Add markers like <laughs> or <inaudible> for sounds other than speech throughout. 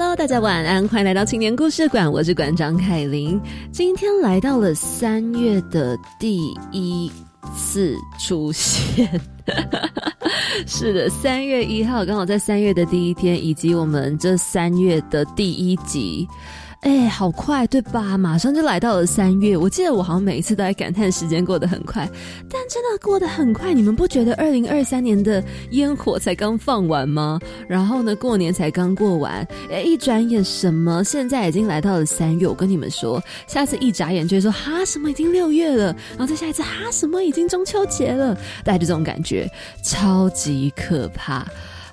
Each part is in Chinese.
Hello，大家晚安，欢迎来到青年故事馆，我是馆长凯琳。今天来到了三月的第一次出现。<laughs> 是的，三月一号刚好在三月的第一天，以及我们这三月的第一集。哎，好快，对吧？马上就来到了三月。我记得我好像每一次都在感叹时间过得很快，但真的过得很快。你们不觉得二零二三年的烟火才刚放完吗？然后呢，过年才刚过完，哎，一转眼什么？现在已经来到了三月。我跟你们说，下次一眨眼就会说哈什么已经六月了，然后再下一次哈什么已经中秋节了，带着这种感觉，超级可怕。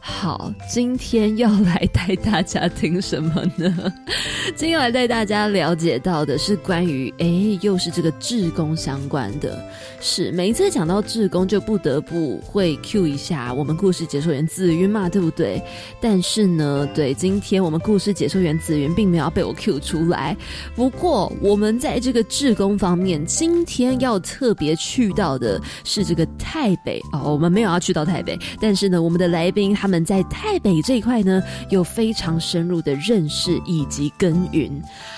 好，今天要来带大家听什么呢？<laughs> 今天来带大家了解到的是关于，哎，又是这个志工相关的。是每一次讲到志工，就不得不会 Q 一下我们故事解说员紫云嘛，对不对？但是呢，对，今天我们故事解说员紫云并没有被我 Q 出来。不过，我们在这个志工方面，今天要特别去到的是这个台北哦。我们没有要去到台北，但是呢，我们的来宾他们。在台北这一块呢，有非常深入的认识以及耕耘。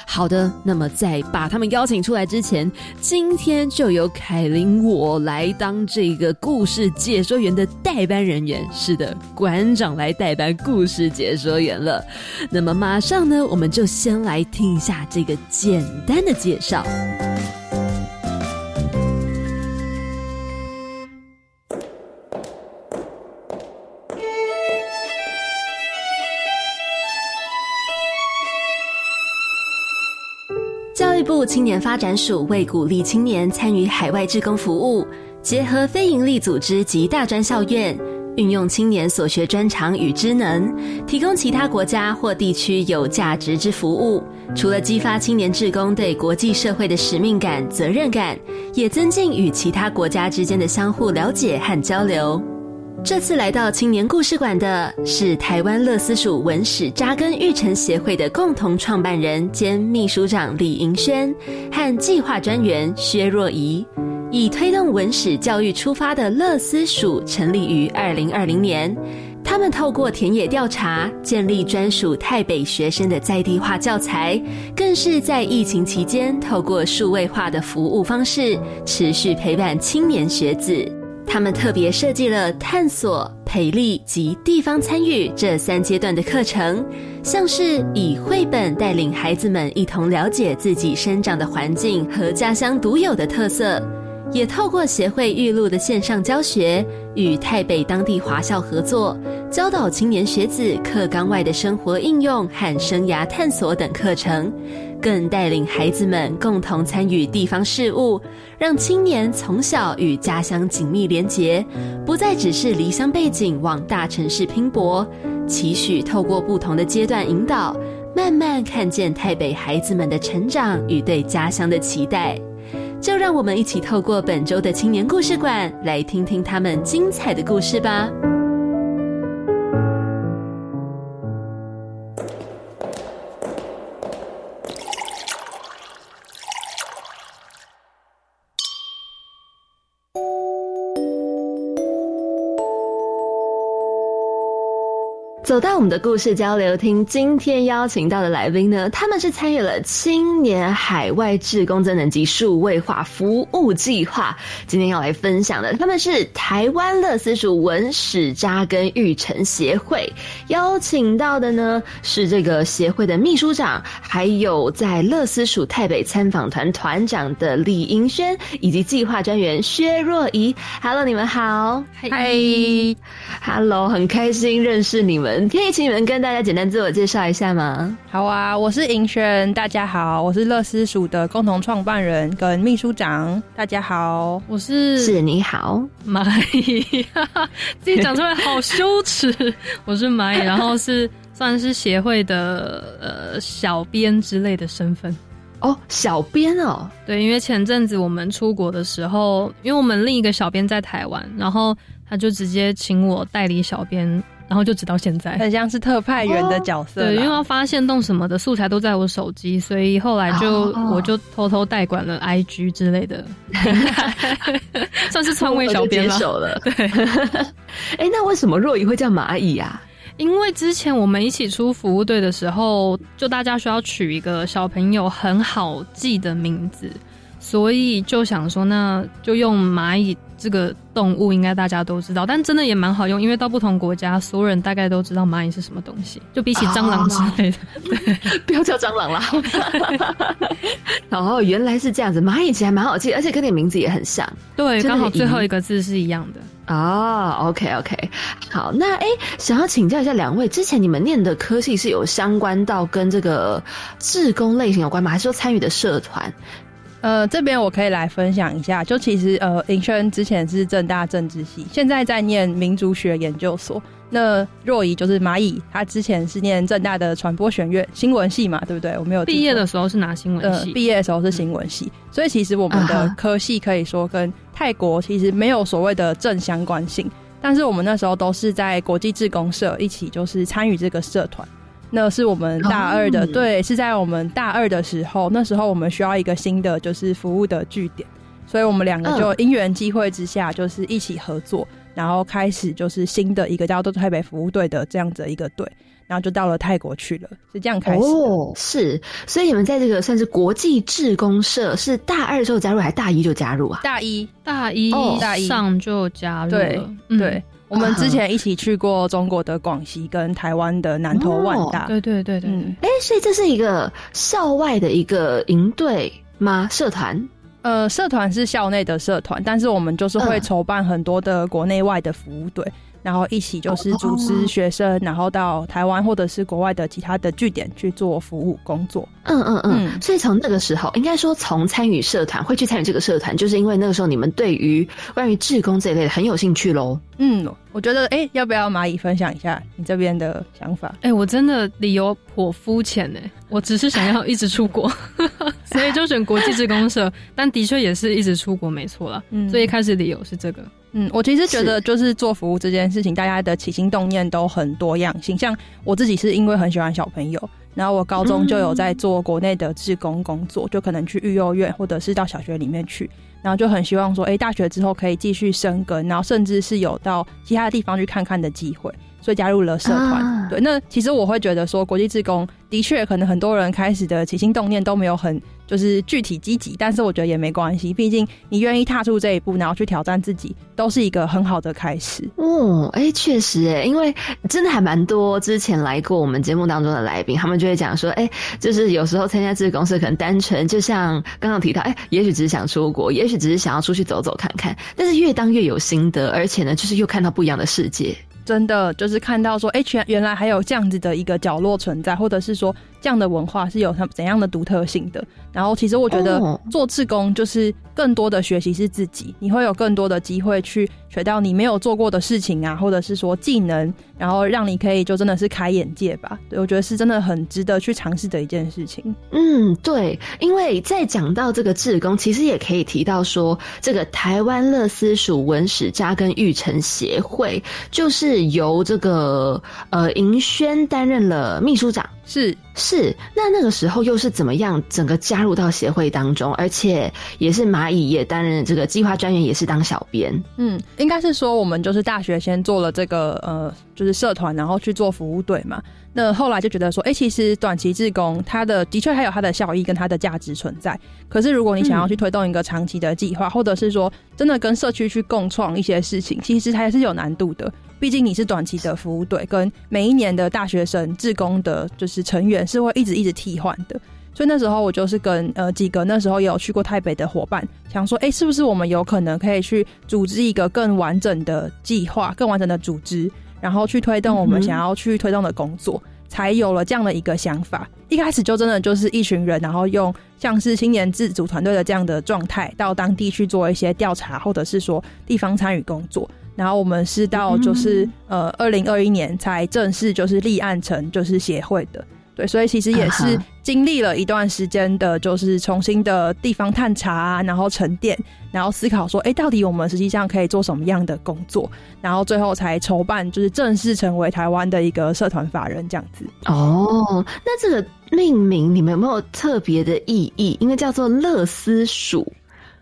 好的，那么在把他们邀请出来之前，今天就由凯琳我来当这个故事解说员的代班人员。是的，馆长来代班故事解说员了。那么马上呢，我们就先来听一下这个简单的介绍。部青年发展署为鼓励青年参与海外志工服务，结合非营利组织及大专校院，运用青年所学专长与知能，提供其他国家或地区有价值之服务。除了激发青年志工对国际社会的使命感、责任感，也增进与其他国家之间的相互了解和交流。这次来到青年故事馆的是台湾乐思署文史扎根育成协会的共同创办人兼秘书长李银轩和计划专员薛若仪。以推动文史教育出发的乐思署成立于二零二零年，他们透过田野调查，建立专属台北学生的在地化教材，更是在疫情期间透过数位化的服务方式，持续陪伴青年学子。他们特别设计了探索、培力及地方参与这三阶段的课程，像是以绘本带领孩子们一同了解自己生长的环境和家乡独有的特色，也透过协会预录的线上教学，与台北当地华校合作，教导青年学子课纲外的生活应用和生涯探索等课程。更带领孩子们共同参与地方事务，让青年从小与家乡紧密连结，不再只是离乡背景往大城市拼搏，期许透过不同的阶段引导，慢慢看见台北孩子们的成长与对家乡的期待。就让我们一起透过本周的青年故事馆，来听听他们精彩的故事吧。走到我们的故事交流厅，今天邀请到的来宾呢，他们是参与了青年海外志工增能及数位化服务计划，今天要来分享的，他们是台湾乐思属文史扎根育成协会，邀请到的呢是这个协会的秘书长，还有在乐思属台北参访团团长的李银轩，以及计划专员薛若仪。Hello，你们好，嗨，Hello，很开心认识你们。可以请你们跟大家简单自我介绍一下吗？好啊，我是银轩，大家好，我是乐思署的共同创办人跟秘书长，大家好，我是是你好，蚂蚁，<laughs> 自己讲出来好羞耻，我是蚂蚁，<laughs> 然后是算是协会的呃小编之类的身份哦，小编哦，对，因为前阵子我们出国的时候，因为我们另一个小编在台湾，然后他就直接请我代理小编。然后就直到现在，很像是特派员的角色。对，因为要发现动什么的素材都在我手机，所以后来就我就偷偷代管了 IG 之类的，<laughs> 算是创位小编了。对，<laughs> 哎，那为什么若仪会叫蚂蚁啊？因为之前我们一起出服务队的时候，就大家需要取一个小朋友很好记的名字。所以就想说，那就用蚂蚁这个动物，应该大家都知道，但真的也蛮好用，因为到不同国家，所有人大概都知道蚂蚁是什么东西，就比起蟑螂之类的，<laughs> 不要叫蟑螂啦。<laughs> 哦原来是这样子，蚂蚁其实还蛮好记，而且跟你名字也很像，对，刚好最后一个字是一样的。哦，OK OK，好，那哎，想要请教一下两位，之前你们念的科系是有相关到跟这个志工类型有关吗？还是说参与的社团？呃，这边我可以来分享一下，就其实呃，林轩之前是正大政治系，现在在念民族学研究所。那若仪就是蚂蚁，他之前是念正大的传播学院新闻系嘛，对不对？我没有毕业的时候是拿新闻系，毕业的时候是新闻系，所以其实我们的科系可以说跟泰国其实没有所谓的正相关性，但是我们那时候都是在国际志工社一起，就是参与这个社团。那是我们大二的，对，是在我们大二的时候，那时候我们需要一个新的就是服务的据点，所以我们两个就因缘机会之下，就是一起合作，然后开始就是新的一个叫做台北服务队的这样子一个队，然后就到了泰国去了，是这样开始。哦，是，所以你们在这个算是国际志工社，是大二时候加入还是大一就加入啊？大一，大一，大一。上就加入了，对。我们之前一起去过中国的广西跟台湾的南投万大，对对对对，哎，所以这是一个校外的一个营队吗？社团？呃，社团是校内的社团，但是我们就是会筹办很多的国内外的服务队。然后一起就是组织学生，然后到台湾或者是国外的其他的据点去做服务工作。嗯嗯嗯。所以从那个时候，应该说从参与社团会去参与这个社团，就是因为那个时候你们对于关于志工这一类的很有兴趣喽。嗯，我觉得哎，要不要蚂蚁分享一下你这边的想法？<laughs> 哎，我真的理由颇肤浅呢，我只是想要一直出国，<laughs> 所以就选国际志工社。但的确也是一直出国没错了。嗯，所以一开始理由是这个。嗯，我其实觉得就是做服务这件事情，大家的起心动念都很多样性。像我自己是因为很喜欢小朋友，然后我高中就有在做国内的志工工作，就可能去育幼院或者是到小学里面去，然后就很希望说，哎，大学之后可以继续生根，然后甚至是有到其他的地方去看看的机会，所以加入了社团。对，那其实我会觉得说，国际志工的确可能很多人开始的起心动念都没有很。就是具体积极，但是我觉得也没关系，毕竟你愿意踏出这一步，然后去挑战自己，都是一个很好的开始。哦，哎，确实，哎，因为真的还蛮多之前来过我们节目当中的来宾，他们就会讲说，哎，就是有时候参加这个公司，可能单纯就像刚刚提到，哎，也许只是想出国，也许只是想要出去走走看看，但是越当越有心得，而且呢，就是又看到不一样的世界。真的就是看到说，哎，全原来还有这样子的一个角落存在，或者是说这样的文化是有它怎样的独特性的。然后，其实我觉得做志工就是更多的学习是自己，你会有更多的机会去学到你没有做过的事情啊，或者是说技能，然后让你可以就真的是开眼界吧。对我觉得是真的很值得去尝试的一件事情。嗯，对，因为在讲到这个志工，其实也可以提到说，这个台湾乐思属文史扎根育成协会就是。由这个呃银轩担任了秘书长，是是，那那个时候又是怎么样整个加入到协会当中，而且也是蚂蚁也担任这个计划专员，也是当小编。嗯，应该是说我们就是大学先做了这个呃，就是社团，然后去做服务队嘛。那后来就觉得说，哎，其实短期志工它的的确还有它的效益跟它的价值存在。可是如果你想要去推动一个长期的计划，或者是说真的跟社区去共创一些事情，其实还是有难度的。毕竟你是短期的服务队，跟每一年的大学生志工的，就是成员是会一直一直替换的。所以那时候我就是跟呃几个那时候也有去过台北的伙伴，想说，哎，是不是我们有可能可以去组织一个更完整的计划，更完整的组织，然后去推动我们想要去推动的工作，才有了这样的一个想法。一开始就真的就是一群人，然后用像是青年自主团队的这样的状态，到当地去做一些调查，或者是说地方参与工作。然后我们是到就是呃二零二一年才正式就是立案成就是协会的，对，所以其实也是经历了一段时间的，就是重新的地方探查，然后沉淀，然后思考说，哎，到底我们实际上可以做什么样的工作，然后最后才筹办，就是正式成为台湾的一个社团法人这样子。哦，那这个命名你们有没有特别的意义？因为叫做乐思鼠，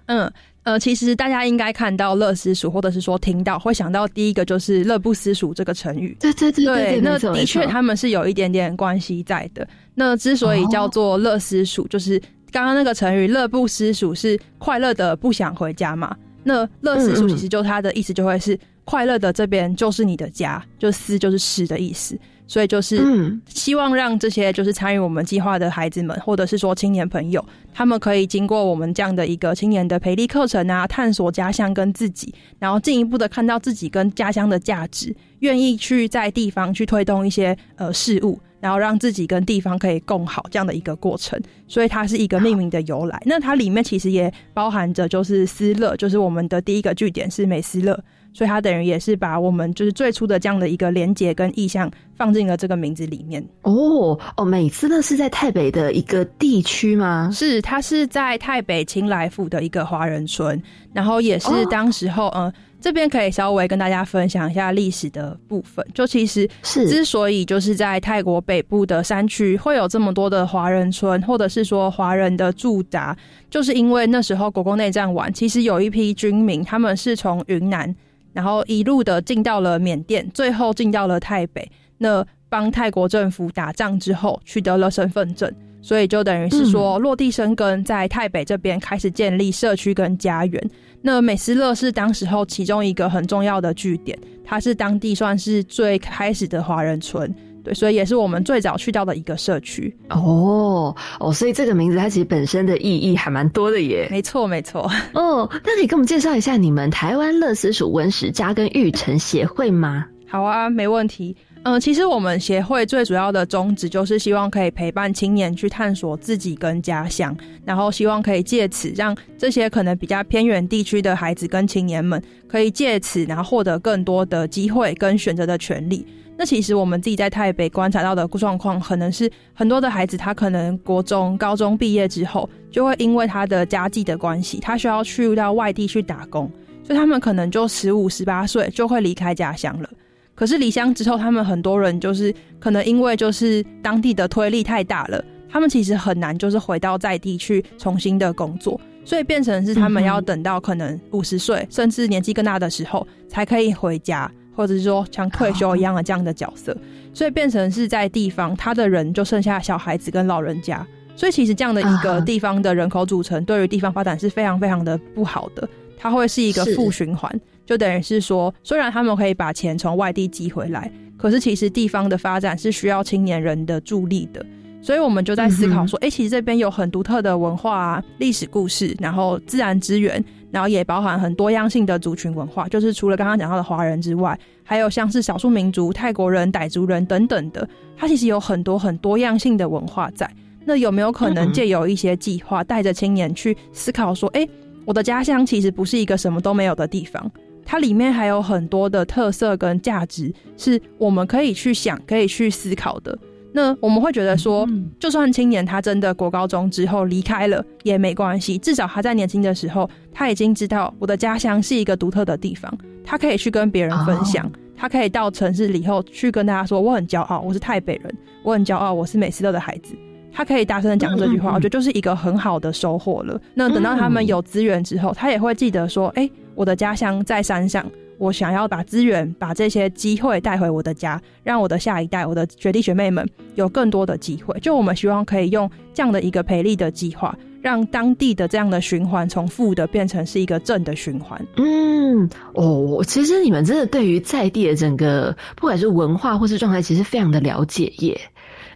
嗯。呃，其实大家应该看到“乐思蜀”，或者是说听到，会想到第一个就是“乐不思蜀”这个成语。对对对对，那的确他们是有一点点关系在的。那之所以叫做“乐思蜀”，就是刚刚那个成语“乐不思蜀”是快乐的不想回家嘛？那“乐思蜀”其实就它的意思就会是快乐的这边就是你的家，就“思”就是“是”的意思。所以就是希望让这些就是参与我们计划的孩子们，或者是说青年朋友，他们可以经过我们这样的一个青年的培力课程啊，探索家乡跟自己，然后进一步的看到自己跟家乡的价值，愿意去在地方去推动一些呃事物，然后让自己跟地方可以共好这样的一个过程。所以它是一个命名的由来。那它里面其实也包含着就是思乐，就是我们的第一个据点是美思乐。所以它等于也是把我们就是最初的这样的一个连接跟意向放进了这个名字里面。哦哦，每次呢是在台北的一个地区吗？是，它是在台北青来府的一个华人村，然后也是当时候，嗯，这边可以稍微跟大家分享一下历史的部分。就其实是之所以就是在泰国北部的山区会有这么多的华人村，或者是说华人的驻扎，就是因为那时候国共内战完，其实有一批军民，他们是从云南。然后一路的进到了缅甸，最后进到了台北。那帮泰国政府打仗之后，取得了身份证，所以就等于是说落地生根，在台北这边开始建立社区跟家园。那美斯乐是当时候其中一个很重要的据点，它是当地算是最开始的华人村。对，所以也是我们最早去到的一个社区哦哦，所以这个名字它其实本身的意义还蛮多的耶。没错，没错。哦，那可以跟我们介绍一下你们台湾乐思鼠文史家跟育成协会吗？好啊，没问题。嗯，其实我们协会最主要的宗旨就是希望可以陪伴青年去探索自己跟家乡，然后希望可以借此让这些可能比较偏远地区的孩子跟青年们，可以借此然后获得更多的机会跟选择的权利。那其实我们自己在台北观察到的状况，可能是很多的孩子，他可能国中、高中毕业之后，就会因为他的家计的关系，他需要去到外地去打工，所以他们可能就十五、十八岁就会离开家乡了。可是离乡之后，他们很多人就是可能因为就是当地的推力太大了，他们其实很难就是回到在地去重新的工作，所以变成是他们要等到可能五十岁，甚至年纪更大的时候，才可以回家。或者是说像退休一样的这样的角色，所以变成是在地方，他的人就剩下小孩子跟老人家，所以其实这样的一个地方的人口组成，对于地方发展是非常非常的不好的，它会是一个负循环，就等于是说，虽然他们可以把钱从外地寄回来，可是其实地方的发展是需要青年人的助力的。所以我们就在思考说，哎，其实这边有很独特的文化、啊、历史故事，然后自然资源，然后也包含很多样性的族群文化。就是除了刚刚讲到的华人之外，还有像是少数民族、泰国人、傣族人等等的，它其实有很多很多样性的文化在。那有没有可能借由一些计划，带着青年去思考说，哎，我的家乡其实不是一个什么都没有的地方，它里面还有很多的特色跟价值，是我们可以去想、可以去思考的。那我们会觉得说，就算青年他真的国高中之后离开了也没关系，至少他在年轻的时候他已经知道我的家乡是一个独特的地方，他可以去跟别人分享，他他可以到城市里以后去跟大家说：“我很骄傲，我是台北人，我很骄傲，我是美斯乐的孩子。”他可以大声的讲这句话，我觉得就是一个很好的收获了。那等到他们有资源之后，他也会记得说：“哎，我的家乡在山上，我想要把资源、把这些机会带回我的家，让我的下一代、我的学弟学妹们有更多的机会。”就我们希望可以用这样的一个培力的计划。让当地的这样的循环从负的变成是一个正的循环。嗯，哦，其实你们真的对于在地的整个不管是文化或是状态，其实非常的了解耶。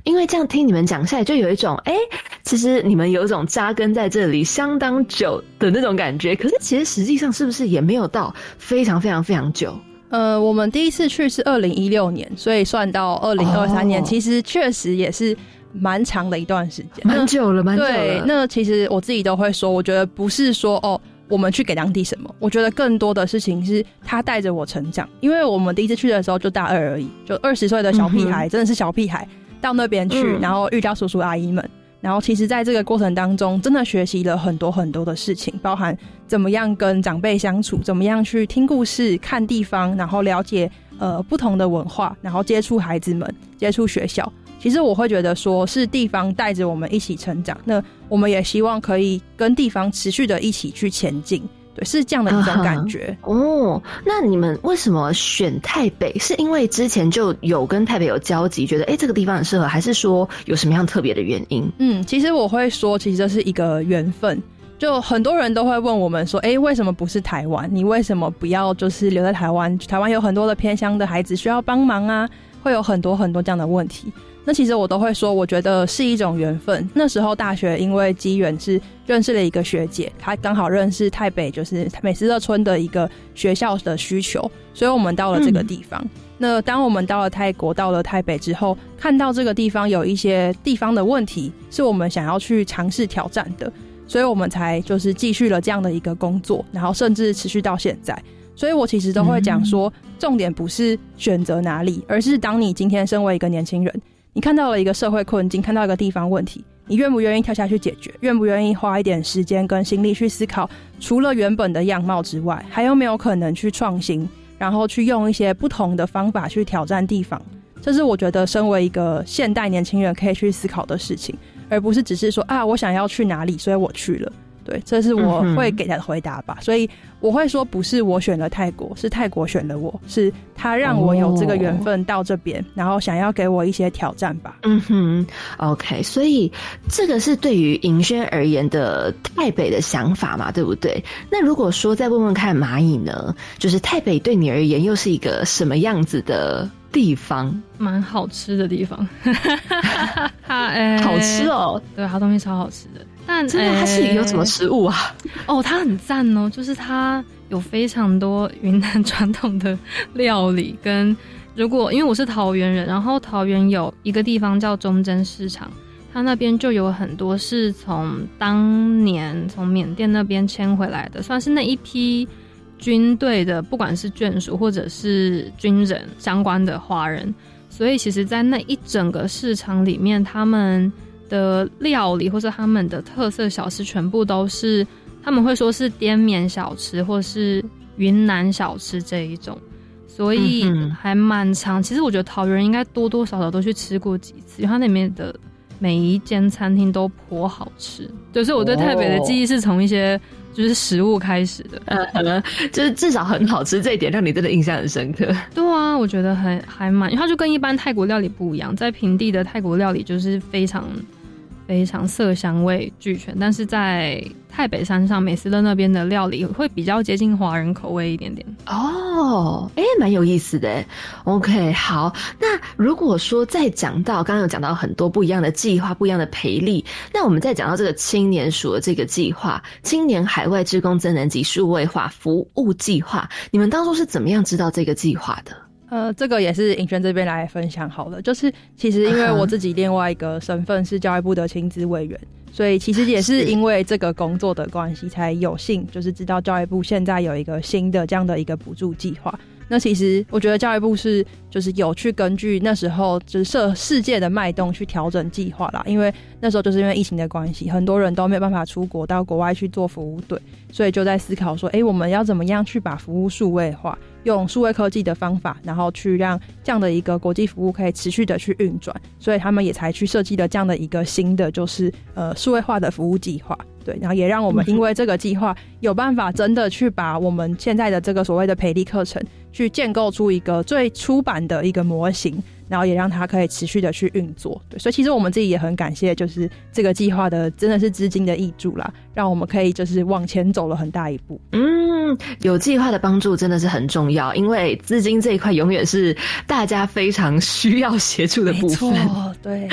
因为这样听你们讲下来，就有一种哎，其实你们有一种扎根在这里相当久的那种感觉。可是其实实际上是不是也没有到非常非常非常久？呃，我们第一次去是二零一六年，所以算到二零二三年，其实确实也是。蛮长的一段时间，蛮久了，蛮久了。对，那其实我自己都会说，我觉得不是说哦，我们去给当地什么，我觉得更多的事情是他带着我成长。因为我们第一次去的时候就大二而已，就二十岁的小屁孩，真的是小屁孩，到那边去，然后遇到叔叔阿姨们，然后其实在这个过程当中，真的学习了很多很多的事情，包含怎么样跟长辈相处，怎么样去听故事、看地方，然后了解呃不同的文化，然后接触孩子们，接触学校。其实我会觉得，说是地方带着我们一起成长，那我们也希望可以跟地方持续的一起去前进，对，是这样的一种感觉。哦，那你们为什么选台北？是因为之前就有跟台北有交集，觉得哎这个地方很适合，还是说有什么样特别的原因？嗯，其实我会说，其实这是一个缘分。就很多人都会问我们说，哎，为什么不是台湾？你为什么不要就是留在台湾？台湾有很多的偏乡的孩子需要帮忙啊，会有很多很多这样的问题。那其实我都会说，我觉得是一种缘分。那时候大学因为机缘是认识了一个学姐，她刚好认识台北就是美斯乐村的一个学校的需求，所以我们到了这个地方。那当我们到了泰国，到了台北之后，看到这个地方有一些地方的问题，是我们想要去尝试挑战的，所以我们才就是继续了这样的一个工作，然后甚至持续到现在。所以我其实都会讲说，重点不是选择哪里，而是当你今天身为一个年轻人。你看到了一个社会困境，看到一个地方问题，你愿不愿意跳下去解决？愿不愿意花一点时间跟心力去思考，除了原本的样貌之外，还有没有可能去创新，然后去用一些不同的方法去挑战地方？这是我觉得身为一个现代年轻人可以去思考的事情，而不是只是说啊，我想要去哪里，所以我去了。对，这是我会给他的回答吧。所以我会说，不是我选了泰国，是泰国选了我，是他让我有这个缘分到这边，然后想要给我一些挑战吧。嗯哼，OK，所以这个是对于银轩而言的台北的想法嘛，对不对？那如果说再问问看蚂蚁呢，就是台北对你而言又是一个什么样子的地方？蛮好吃的地方，<laughs> 好吃哦，对，它东西超好吃的。但真的，它是有什么食物啊？哦，它很赞哦，就是它有非常多云南传统的料理。跟如果因为我是桃园人，然后桃园有一个地方叫忠贞市场，它那边就有很多是从当年从缅甸那边迁回来的，算是那一批军队的，不管是眷属或者是军人相关的华人。所以其实，在那一整个市场里面，他们。的料理或是他们的特色小吃，全部都是他们会说是滇缅小吃或是云南小吃这一种，所以还蛮长。其实我觉得桃园应该多多少少都去吃过几次，因为它那面的每一间餐厅都颇好吃。对，所以我对台北的记忆是从一些就是食物开始的，<laughs> 呃，就是至少很好吃这一点让你真的印象很深刻。对啊，我觉得还还蛮，因为它就跟一般泰国料理不一样，在平地的泰国料理就是非常。非常色香味俱全，但是在太北山上美斯乐那边的料理会比较接近华人口味一点点哦，哎，蛮有意思的。OK，好，那如果说再讲到刚刚有讲到很多不一样的计划、不一样的培力，那我们再讲到这个青年署的这个计划——青年海外职工增能及数位化服务计划，你们当初是怎么样知道这个计划的？呃，这个也是尹轩这边来分享好了。就是其实因为我自己另外一个身份是教育部的亲子委员，所以其实也是因为这个工作的关系，才有幸就是知道教育部现在有一个新的这样的一个补助计划。那其实我觉得教育部是就是有去根据那时候就是社世界的脉动去调整计划啦，因为那时候就是因为疫情的关系，很多人都没有办法出国到国外去做服务队，所以就在思考说，哎，我们要怎么样去把服务数位化，用数位科技的方法，然后去让这样的一个国际服务可以持续的去运转，所以他们也才去设计了这样的一个新的就是呃数位化的服务计划。对，然后也让我们因为这个计划有办法真的去把我们现在的这个所谓的培力课程，去建构出一个最初版的一个模型。然后也让它可以持续的去运作，对，所以其实我们自己也很感谢，就是这个计划的真的是资金的益助啦，让我们可以就是往前走了很大一步。嗯，有计划的帮助真的是很重要，因为资金这一块永远是大家非常需要协助的部分。对，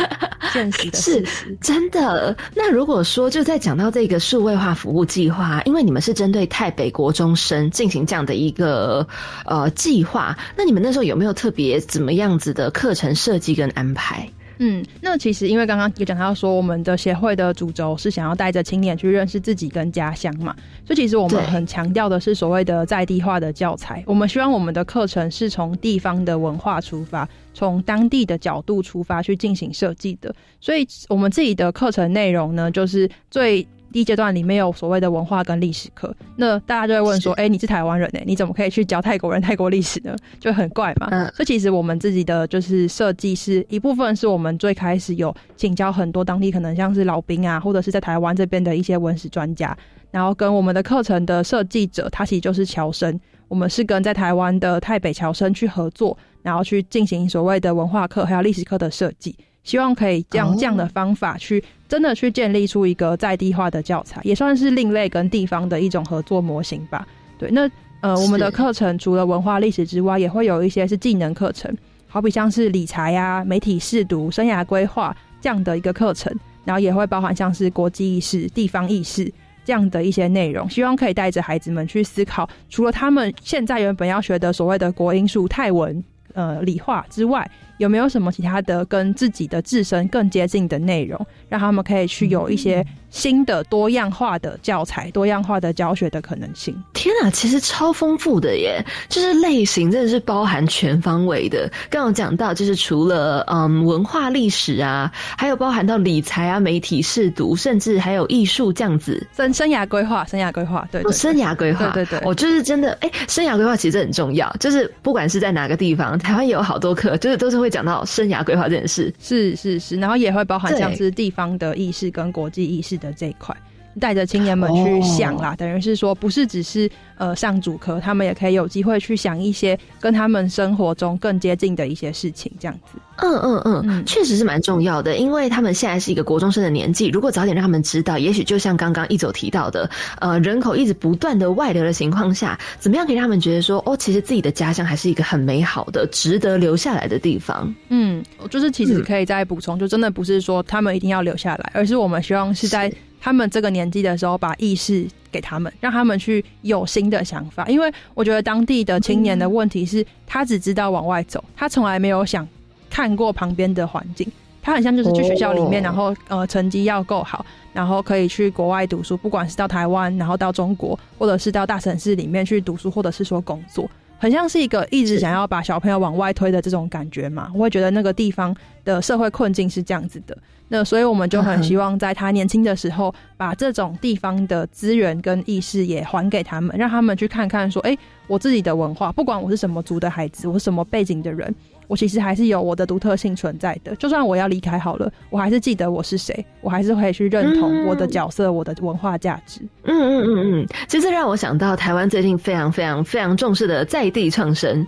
现实的 <laughs> 是真的。那如果说就在讲到这个数位化服务计划，因为你们是针对台北国中生进行这样的一个呃计划，那你们那时候有没有特别怎么样子的课？课程设计跟安排，嗯，那其实因为刚刚也讲到说，我们的协会的主轴是想要带着青年去认识自己跟家乡嘛，所以其实我们很强调的是所谓的在地化的教材。我们希望我们的课程是从地方的文化出发，从当地的角度出发去进行设计的。所以我们自己的课程内容呢，就是最。第一阶段里面有所谓的文化跟历史课，那大家就会问说：“哎，你是台湾人呢？你怎么可以去教泰国人泰国历史呢？”就很怪嘛。所以其实我们自己的就是设计是一部分，是我们最开始有请教很多当地可能像是老兵啊，或者是在台湾这边的一些文史专家，然后跟我们的课程的设计者，他其实就是乔生，我们是跟在台湾的台北侨生去合作，然后去进行所谓的文化课还有历史课的设计。希望可以这样这样的方法去真的去建立出一个在地化的教材，也算是另类跟地方的一种合作模型吧。对，那呃，我们的课程除了文化历史之外，也会有一些是技能课程，好比像是理财啊、媒体试读、生涯规划这样的一个课程，然后也会包含像是国际意识、地方意识这样的一些内容，希望可以带着孩子们去思考，除了他们现在原本要学的所谓的国英数泰文。呃，理化之外，有没有什么其他的跟自己的自身更接近的内容，让他们可以去有一些？新的多样化的教材、多样化的教学的可能性。天啊，其实超丰富的耶！就是类型真的是包含全方位的。刚刚讲到，就是除了嗯文化历史啊，还有包含到理财啊、媒体试读，甚至还有艺术这样子。生生涯规划，生涯规划，对，生涯规划，对对对。我就是真的，哎，生涯规划其实很重要。就是不管是在哪个地方，台湾也有好多课，就是都是会讲到生涯规划这件事。是是是，然后也会包含像是地方的意识跟国际意识。的这一块，带着青年们去想啦，等于是说，不是只是呃上主科，他们也可以有机会去想一些跟他们生活中更接近的一些事情，这样子。嗯嗯嗯，确实是蛮重要的，因为他们现在是一个国中生的年纪，如果早点让他们知道，也许就像刚刚一走提到的，呃，人口一直不断的外流的情况下，怎么样可以让他们觉得说，哦，其实自己的家乡还是一个很美好的、值得留下来的地方。嗯，就是其实可以再补充，就真的不是说他们一定要留下来，而是我们希望是在他们这个年纪的时候，把意识给他们，让他们去有新的想法。因为我觉得当地的青年的问题是，他只知道往外走，他从来没有想。看过旁边的环境，他很像就是去学校里面，然后呃成绩要够好，然后可以去国外读书，不管是到台湾，然后到中国，或者是到大城市里面去读书，或者是说工作，很像是一个一直想要把小朋友往外推的这种感觉嘛。我会觉得那个地方的社会困境是这样子的，那所以我们就很希望在他年轻的时候，把这种地方的资源跟意识也还给他们，让他们去看看说，哎，我自己的文化，不管我是什么族的孩子，我是什么背景的人。我其实还是有我的独特性存在的，就算我要离开好了，我还是记得我是谁，我还是可以去认同我的角色、我的文化价值。嗯嗯嗯嗯，其实让我想到台湾最近非常非常非常重视的在地创生。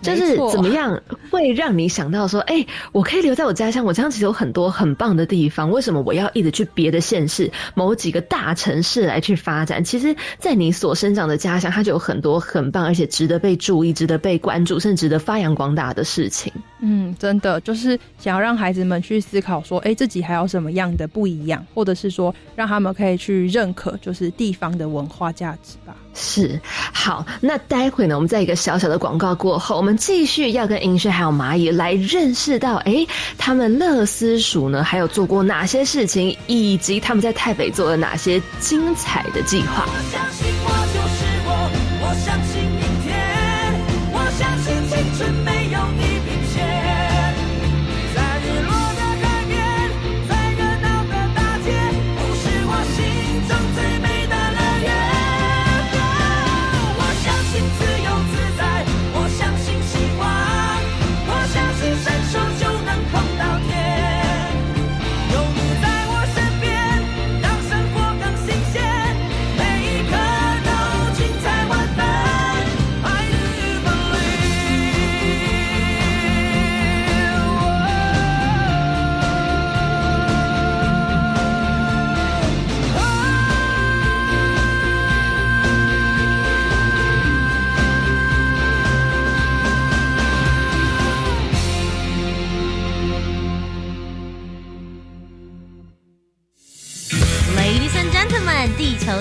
就是怎么样会让你想到说，哎，我可以留在我家乡，我家乡其实有很多很棒的地方，为什么我要一直去别的县市、某几个大城市来去发展？其实，在你所生长的家乡，它就有很多很棒，而且值得被注意、值得被关注，甚至值得发扬光大的事情。嗯，真的就是想要让孩子们去思考说，哎，自己还有什么样的不一样，或者是说，让他们可以去认可，就是地方的文化价值吧。是，好，那待会呢，我们在一个小小的广告过后，我们继续要跟银轩还有蚂蚁来认识到，哎，他们乐思鼠呢，还有做过哪些事情，以及他们在台北做了哪些精彩的计划。我相信我就是我，我相信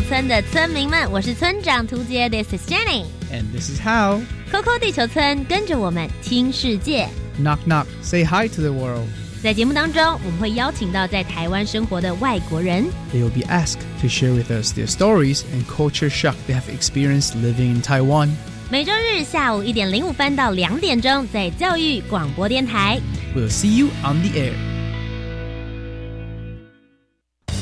村的村民们，我是村长涂杰，This is Jenny。 And this is how. Coco 地球村跟着我们听世界。 Knock knock. Say hi to the world. 在节目当中，我们会邀请到在台湾生活的外国人， They will be asked to share with us their stories and culture shock they have experienced living in Taiwan. 每周日下午一点零五分到两点钟，在教育广播电台。 We'll see you on the air.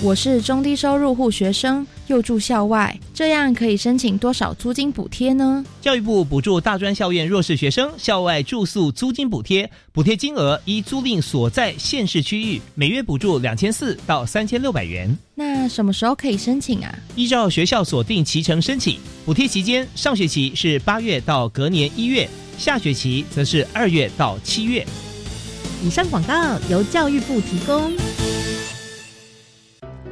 我是中低收入户学生，又住校外，这样可以申请多少租金补贴呢？教育部补助大专校院弱势学生校外住宿租金补贴，补贴金额依租赁所在县市区域，每月补助两千四到三千六百元。那什么时候可以申请啊？依照学校锁定期程申请，补贴期间上学期是八月到隔年一月，下学期则是二月到七月。以上广告由教育部提供。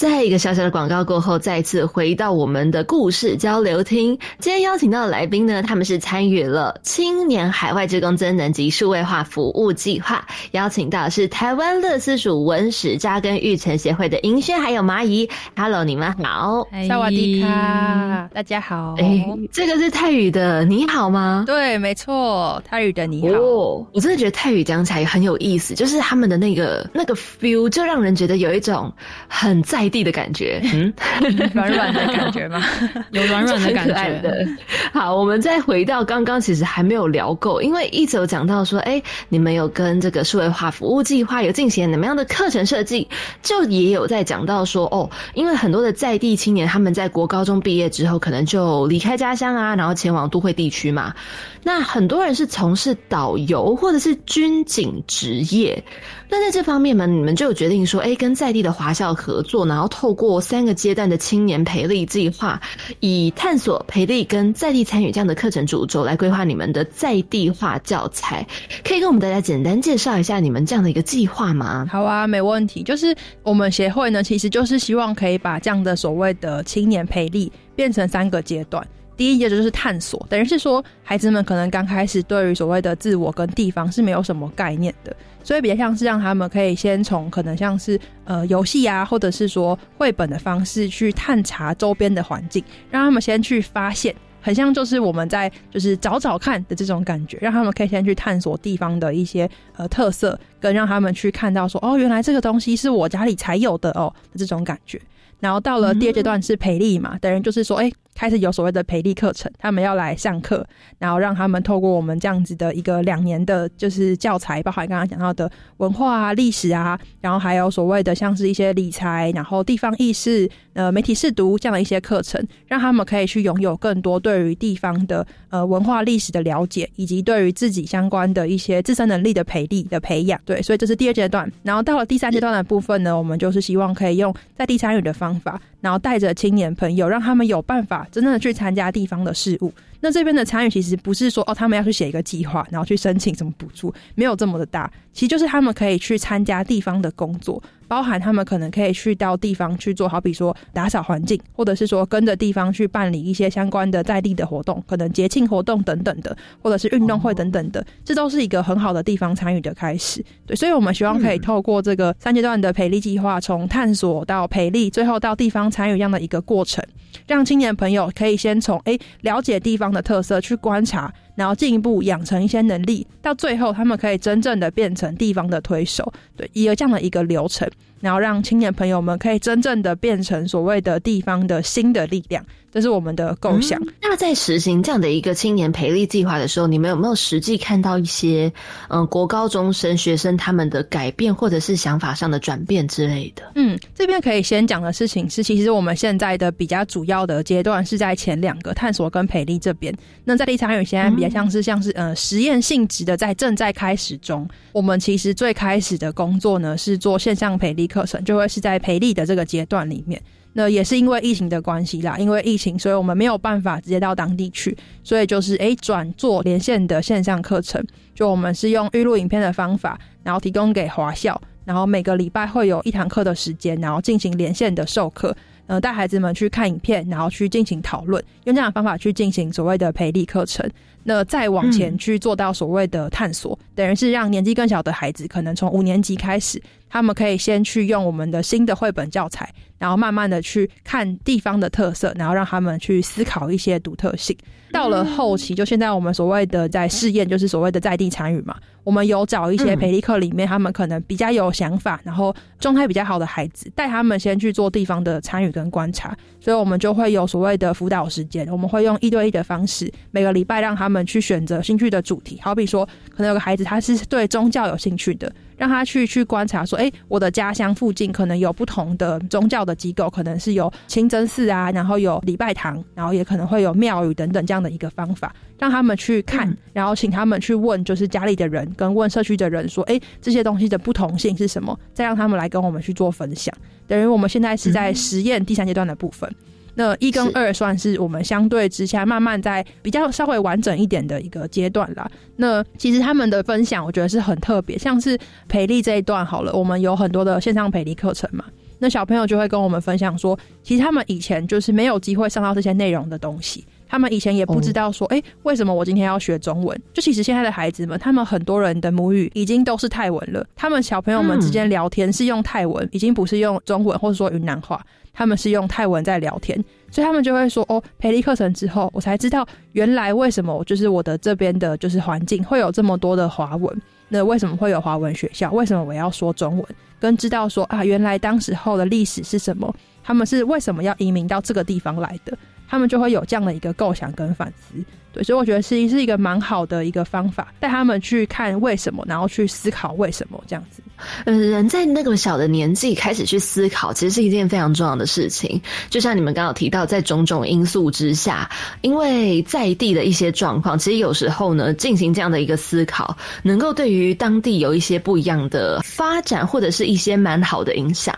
在一个小小的广告过后，再次回到我们的故事交流厅。今天邀请到的来宾呢，他们是参与了青年海外职工增能及数位化服务计划，邀请到的是台湾乐思署文史扎根育成协会的银轩还有蚂蚁。Hello，你们好，萨瓦迪卡，大家好。哎，这个是泰语的你好吗？对，没错，泰语的你好。哦，我真的觉得泰语讲起来很有意思，就是他们的那个那个 feel，就让人觉得有一种很在地的感觉，嗯，软软的感觉吗？<laughs> 有软软的感觉的。好，我们再回到刚刚，其实还没有聊够，因为一直有讲到说，哎、你们有跟这个数位化服务计划有进行怎么样的课程设计，就也有在讲到说，哦，因为很多的在地青年他们在国高中毕业之后，可能就离开家乡啊，然后前往都会地区嘛。那很多人是从事导游或者是军警职业，那在这方面呢，你们就有决定说，哎，跟在地的华校合作，然后透过三个阶段的青年培力计划，以探索培力跟在地参与这样的课程主轴来规划你们的在地化教材，可以跟我们大家简单介绍一下你们这样的一个计划吗？好啊，没问题。就是我们协会呢，其实就是希望可以把这样的所谓的青年培力变成三个阶段。第一阶就是探索，等于是说孩子们可能刚开始对于所谓的自我跟地方是没有什么概念的，所以比较像是让他们可以先从可能像是呃游戏啊，或者是说绘本的方式去探查周边的环境，让他们先去发现。很像就是我们在就是找找看的这种感觉，让他们可以先去探索地方的一些呃特色，跟让他们去看到说哦，原来这个东西是我家里才有的哦这种感觉。然后到了第二阶段是培力嘛，等于就是说，哎，开始有所谓的培力课程，他们要来上课，然后让他们透过我们这样子的一个两年的，就是教材，包含刚刚讲到的文化啊、历史啊，然后还有所谓的像是一些理财，然后地方意识、呃媒体试读这样的一些课程，让他们可以去拥有更多对于地方的呃文化历史的了解，以及对于自己相关的一些自身能力的培力的培养。对，所以这是第二阶段。然后到了第三阶段的部分呢，我们就是希望可以用在地参与的方法，然后带着青年朋友，让他们有办法真正的去参加地方的事务。那这边的参与其实不是说哦，他们要去写一个计划，然后去申请什么补助，没有这么的大。其实就是他们可以去参加地方的工作，包含他们可能可以去到地方去做，好比说打扫环境，或者是说跟着地方去办理一些相关的在地的活动，可能节庆活动等等的，或者是运动会等等的，这都是一个很好的地方参与的开始。对，所以我们希望可以透过这个三阶段的培力计划，从探索到培力，最后到地方参与这样的一个过程，让青年朋友可以先从诶了解地方的特色去观察。然后进一步养成一些能力，到最后他们可以真正的变成地方的推手，对，以这样的一个流程。然后让青年朋友们可以真正的变成所谓的地方的新的力量，这是我们的构想。那在实行这样的一个青年培力计划的时候，你们有没有实际看到一些嗯国高中生学生他们的改变，或者是想法上的转变之类的？嗯，这边可以先讲的事情是，其实我们现在的比较主要的阶段是在前两个探索跟培力这边。那在地参与现在比较像是像是呃实验性质的，在正在开始中。我们其实最开始的工作呢是做线上培力。课程就会是在培力的这个阶段里面，那也是因为疫情的关系啦，因为疫情，所以我们没有办法直接到当地去，所以就是诶转做连线的线上课程，就我们是用预录影片的方法，然后提供给华校，然后每个礼拜会有一堂课的时间，然后进行连线的授课，呃带孩子们去看影片，然后去进行讨论，用这样的方法去进行所谓的培力课程。那再往前去做到所谓的探索，等于是让年纪更小的孩子，可能从五年级开始，他们可以先去用我们的新的绘本教材，然后慢慢的去看地方的特色，然后让他们去思考一些独特性。到了后期，就现在我们所谓的在试验，就是所谓的在地参与嘛。我们有找一些培力课里面，他们可能比较有想法，然后状态比较好的孩子，带他们先去做地方的参与跟观察。所以我们就会有所谓的辅导时间，我们会用一对一的方式，每个礼拜让他们去选择兴趣的主题。好比说，可能有个孩子他是对宗教有兴趣的。让他去去观察，说，哎，我的家乡附近可能有不同的宗教的机构，可能是有清真寺啊，然后有礼拜堂，然后也可能会有庙宇等等这样的一个方法，让他们去看，然后请他们去问，就是家里的人跟问社区的人说，哎，这些东西的不同性是什么？再让他们来跟我们去做分享。等于我们现在是在实验第三阶段的部分。那一跟二算是我们相对之下慢慢在比较稍微完整一点的一个阶段啦。那其实他们的分享，我觉得是很特别，像是培力这一段好了，我们有很多的线上培力课程嘛。那小朋友就会跟我们分享说，其实他们以前就是没有机会上到这些内容的东西，他们以前也不知道说，哎，为什么我今天要学中文？就其实现在的孩子们，他们很多人的母语已经都是泰文了，他们小朋友们之间聊天是用泰文，已经不是用中文或者说云南话。他们是用泰文在聊天，所以他们就会说：“哦，培力课程之后，我才知道原来为什么就是我的这边的就是环境会有这么多的华文。那为什么会有华文学校？为什么我要说中文？跟知道说啊，原来当时候的历史是什么？他们是为什么要移民到这个地方来的？他们就会有这样的一个构想跟反思。”对，所以我觉得是是一个蛮好的一个方法，带他们去看为什么，然后去思考为什么这样子。呃，人在那个小的年纪开始去思考，其实是一件非常重要的事情。就像你们刚刚提到，在种种因素之下，因为在地的一些状况，其实有时候呢，进行这样的一个思考，能够对于当地有一些不一样的发展，或者是一些蛮好的影响。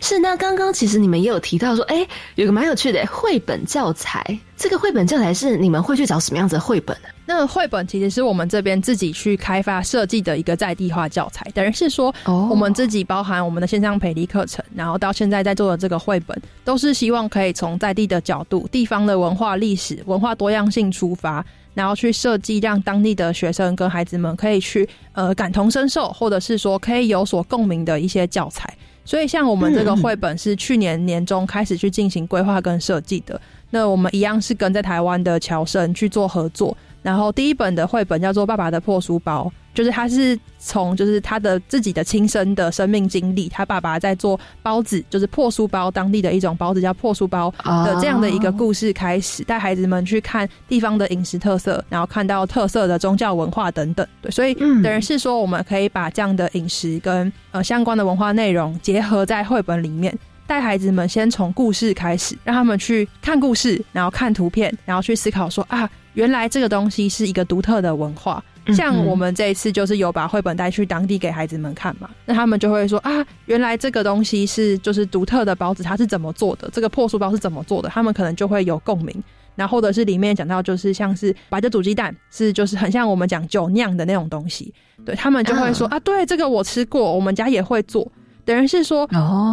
是那刚刚其实你们也有提到说，哎，有个蛮有趣的绘本教材。这个绘本教材是你们会去找什么样子的绘本呢？那绘本其实是我们这边自己去开发设计的一个在地化教材，等于是说，我们自己包含我们的线上培力课程，然后到现在在做的这个绘本，都是希望可以从在地的角度、地方的文化历史、文化多样性出发，然后去设计，让当地的学生跟孩子们可以去呃感同身受，或者是说可以有所共鸣的一些教材。所以，像我们这个绘本是去年年中开始去进行规划跟设计的。那我们一样是跟在台湾的乔生去做合作，然后第一本的绘本叫做《爸爸的破书包》，就是他是从就是他的自己的亲身的生命经历，他爸爸在做包子，就是破书包当地的一种包子叫破书包的这样的一个故事开始，带孩子们去看地方的饮食特色，然后看到特色的宗教文化等等。对，所以等于是说，我们可以把这样的饮食跟呃相关的文化内容结合在绘本里面。带孩子们先从故事开始，让他们去看故事，然后看图片，然后去思考说啊，原来这个东西是一个独特的文化。像我们这一次就是有把绘本带去当地给孩子们看嘛，那他们就会说啊，原来这个东西是就是独特的包子，它是怎么做的？这个破书包是怎么做的？他们可能就会有共鸣。然后或者是里面讲到就是像是白的煮鸡蛋，是就是很像我们讲酒酿的那种东西，对他们就会说啊，对这个我吃过，我们家也会做。等于是说，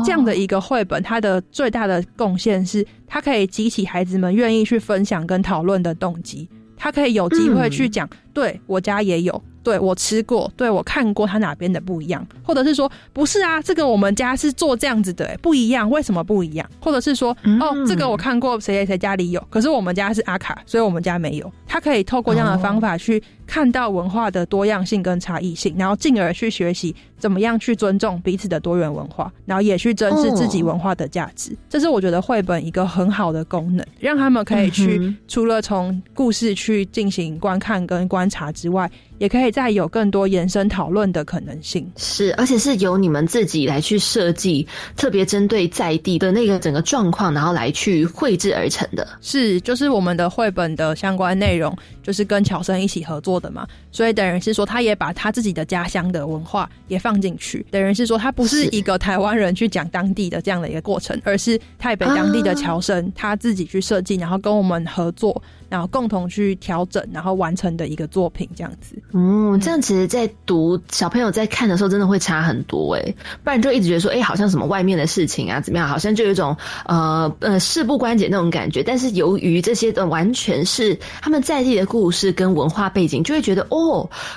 这样的一个绘本，它的最大的贡献是，它可以激起孩子们愿意去分享跟讨论的动机。它可以有机会去讲，对我家也有，对我吃过，对我看过，它哪边的不一样，或者是说，不是啊，这个我们家是做这样子的，不一样，为什么不一样？或者是说，哦，这个我看过，谁谁谁家里有，可是我们家是阿卡，所以我们家没有。他可以透过这样的方法去看到文化的多样性跟差异性，然后进而去学习怎么样去尊重彼此的多元文化，然后也去珍视自己文化的价值。这是我觉得绘本一个很好的功能，让他们可以去除了从故事去进行观看跟观察之外。也可以再有更多延伸讨论的可能性，是，而且是由你们自己来去设计，特别针对在地的那个整个状况，然后来去绘制而成的。是，就是我们的绘本的相关内容，就是跟乔生一起合作的嘛，所以等于是说，他也把他自己的家乡的文化也放进去，等于是说，他不是一个台湾人去讲当地的这样的一个过程，而是台北当地的侨生他自己去设计，然后跟我们合作。然后共同去调整，然后完成的一个作品，这样子。嗯，这样其实，在读小朋友在看的时候，真的会差很多哎。不然就一直觉得说，哎，好像什么外面的事情啊，怎么样，好像就有一种呃呃事不关己那种感觉。但是由于这些的完全是他们在地的故事跟文化背景，就会觉得哦，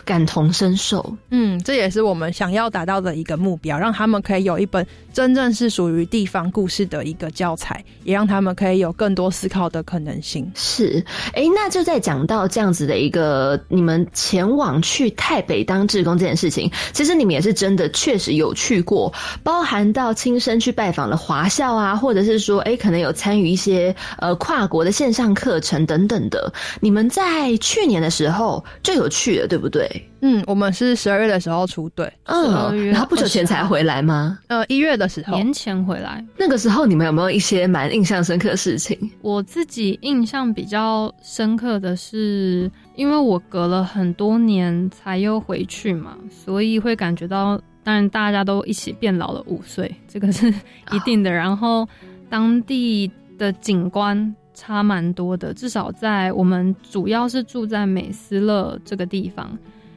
感同身受。嗯，这也是我们想要达到的一个目标，让他们可以有一本真正是属于地方故事的一个教材，也让他们可以有更多思考的可能性。是。哎，那就在讲到这样子的一个你们前往去台北当志工这件事情，其实你们也是真的确实有去过，包含到亲身去拜访了华校啊，或者是说，哎，可能有参与一些呃跨国的线上课程等等的。你们在去年的时候就有去了，对不对？嗯，我们是十二月的时候出队，嗯，然后不久前才回来吗？呃，一月的时候，年前回来。那个时候你们有没有一些蛮印象深刻的事情？我自己印象比较深刻的是，因为我隔了很多年才又回去嘛，所以会感觉到，当然大家都一起变老了五岁，这个是一定的。然后当地的景观差蛮多的，至少在我们主要是住在美斯乐这个地方。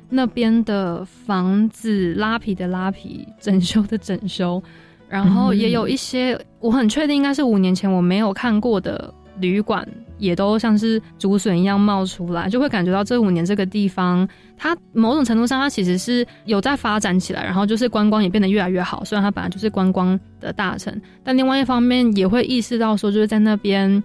那边的房子拉皮的拉皮，整修的整修，然后也有一些我很确定应该是五年前我没有看过的旅馆，也都像是竹笋一样冒出来，就会感觉到这五年这个地方，它某种程度上它其实是有在发展起来，然后就是观光也变得越来越好。虽然它本来就是观光的大城，但另外一方面也会意识到说，就是在那边。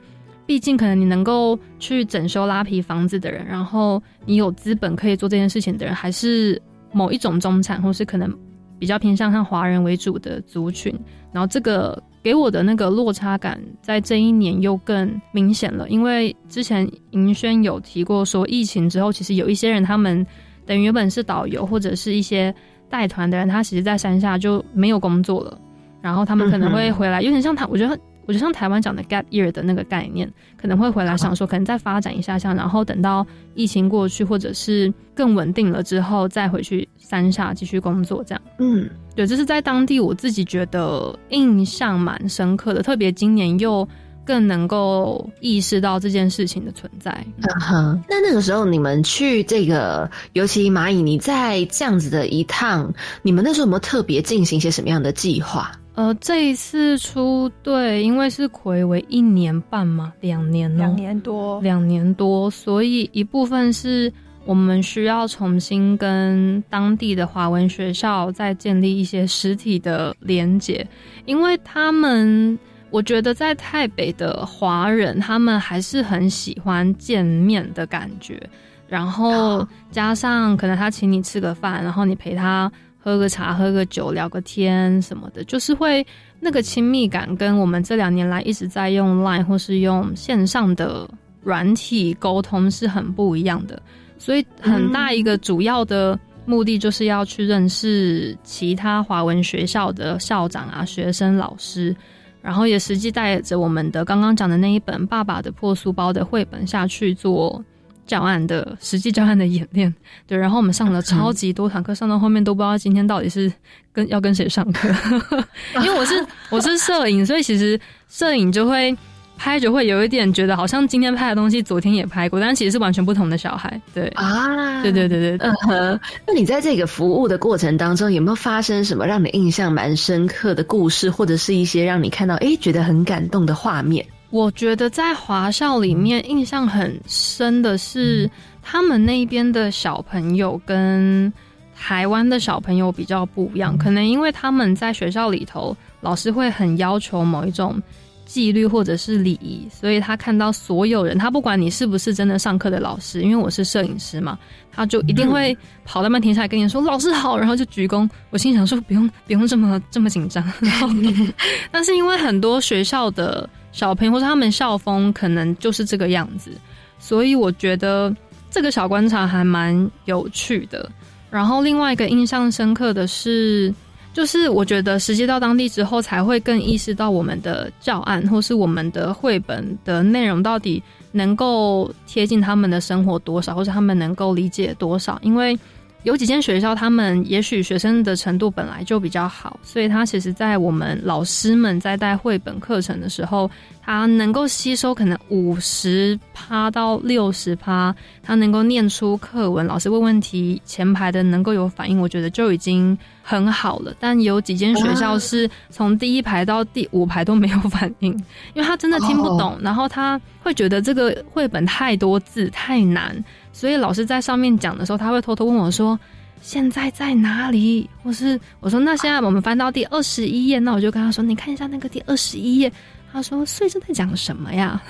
毕竟，可能你能够去整修拉皮房子的人，然后你有资本可以做这件事情的人，还是某一种中产，或是可能比较偏向像华人为主的族群。然后，这个给我的那个落差感，在这一年又更明显了。因为之前银轩有提过，说疫情之后，其实有一些人，他们等于原本是导游或者是一些带团的人，他其实在山下就没有工作了，然后他们可能会回来，有点像他，我觉得。我就像台湾讲的 gap year 的那个概念，可能会回来想说，可能再发展一下下，然后等到疫情过去，或者是更稳定了之后，再回去山下继续工作，这样。嗯，对，这是在当地我自己觉得印象蛮深刻的，特别今年又更能够意识到这件事情的存在。嗯哼，那那个时候你们去这个，尤其蚂蚁，你在这样子的一趟，你们那时候有没有特别进行一些什么样的计划？呃，这一次出队，因为是魁为一年半嘛，两年两年多，两年多，所以一部分是我们需要重新跟当地的华文学校再建立一些实体的连接，因为他们，我觉得在台北的华人，他们还是很喜欢见面的感觉，然后加上可能他请你吃个饭，然后你陪他。喝个茶，喝个酒，聊个天什么的，就是会那个亲密感，跟我们这两年来一直在用 Line 或是用线上的软体沟通是很不一样的。所以很大一个主要的目的，就是要去认识其他华文学校的校长啊、学生、老师，然后也实际带着我们的刚刚讲的那一本《爸爸的破书包》的绘本下去做。教案的实际教案的演练，对，然后我们上了超级多堂课，上到后面都不知道今天到底是跟要跟谁上课，<laughs> 因为我是我是摄影，所以其实摄影就会拍就会有一点觉得好像今天拍的东西昨天也拍过，但其实是完全不同的小孩，对。啊，对对对对，嗯哼，那你在这个服务的过程当中有没有发生什么让你印象蛮深刻的故事，或者是一些让你看到哎觉得很感动的画面？我觉得在华校里面印象很深的是，他们那边的小朋友跟台湾的小朋友比较不一样。可能因为他们在学校里头，老师会很要求某一种纪律或者是礼仪，所以他看到所有人，他不管你是不是真的上课的老师，因为我是摄影师嘛，他就一定会跑到半停下来跟你说老师好，然后就鞠躬。我心想说不用不用这么这么紧张，然后 <laughs> 但是因为很多学校的小朋友或者他们校风可能就是这个样子，所以我觉得这个小观察还蛮有趣的。然后另外一个印象深刻的是。就是我觉得实际到当地之后，才会更意识到我们的教案或是我们的绘本的内容到底能够贴近他们的生活多少，或者他们能够理解多少，因为。有几间学校，他们也许学生的程度本来就比较好，所以他其实，在我们老师们在带绘本课程的时候，他能够吸收可能五十趴到六十趴，他能够念出课文，老师问问题，前排的能够有反应，我觉得就已经很好了。但有几间学校是从第一排到第五排都没有反应，因为他真的听不懂，然后他会觉得这个绘本太多字太难。所以老师在上面讲的时候，他会偷偷问我说：“现在在哪里？”或是我说：“那现在我们翻到第二十一页。”那我就跟他说：“你看一下那个第二十一页。”他说：“所以是在讲什么呀？”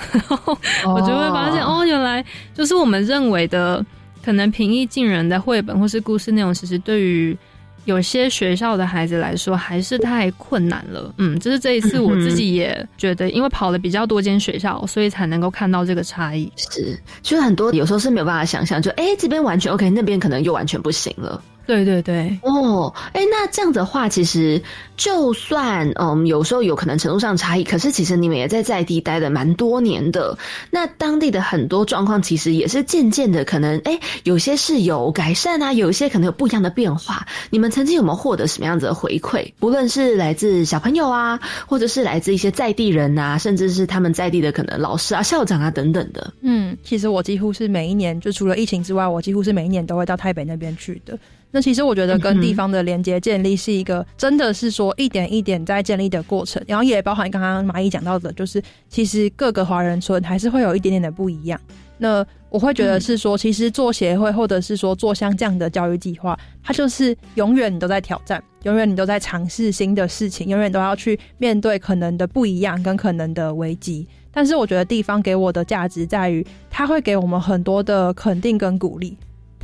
<laughs> 我就会发现哦，原来就是我们认为的可能平易近人的绘本或是故事内容，其实对于。有些学校的孩子来说还是太困难了，嗯，就是这一次我自己也觉得，因为跑了比较多间学校，所以才能够看到这个差异。是，其实很多有时候是没有办法想象，就哎这边完全 OK，那边可能又完全不行了。对对对，哦，哎，那这样的话，其实就算嗯，有时候有可能程度上差异，可是其实你们也在在地待了蛮多年的，那当地的很多状况其实也是渐渐的，可能哎，有些是有改善啊，有一些可能有不一样的变化。你们曾经有没有获得什么样子的回馈？不论是来自小朋友啊，或者是来自一些在地人啊，甚至是他们在地的可能老师啊、校长啊等等的。嗯，其实我几乎是每一年，就除了疫情之外，我几乎是每一年都会到台北那边去的。那其实我觉得跟地方的连接建立是一个，真的是说一点一点在建立的过程，然后也包含刚刚蚂蚁讲到的，就是其实各个华人村还是会有一点点的不一样。那我会觉得是说，其实做协会或者是说做像这样的教育计划，它就是永远你都在挑战，永远你都在尝试新的事情，永远都要去面对可能的不一样跟可能的危机。但是我觉得地方给我的价值在于，它会给我们很多的肯定跟鼓励。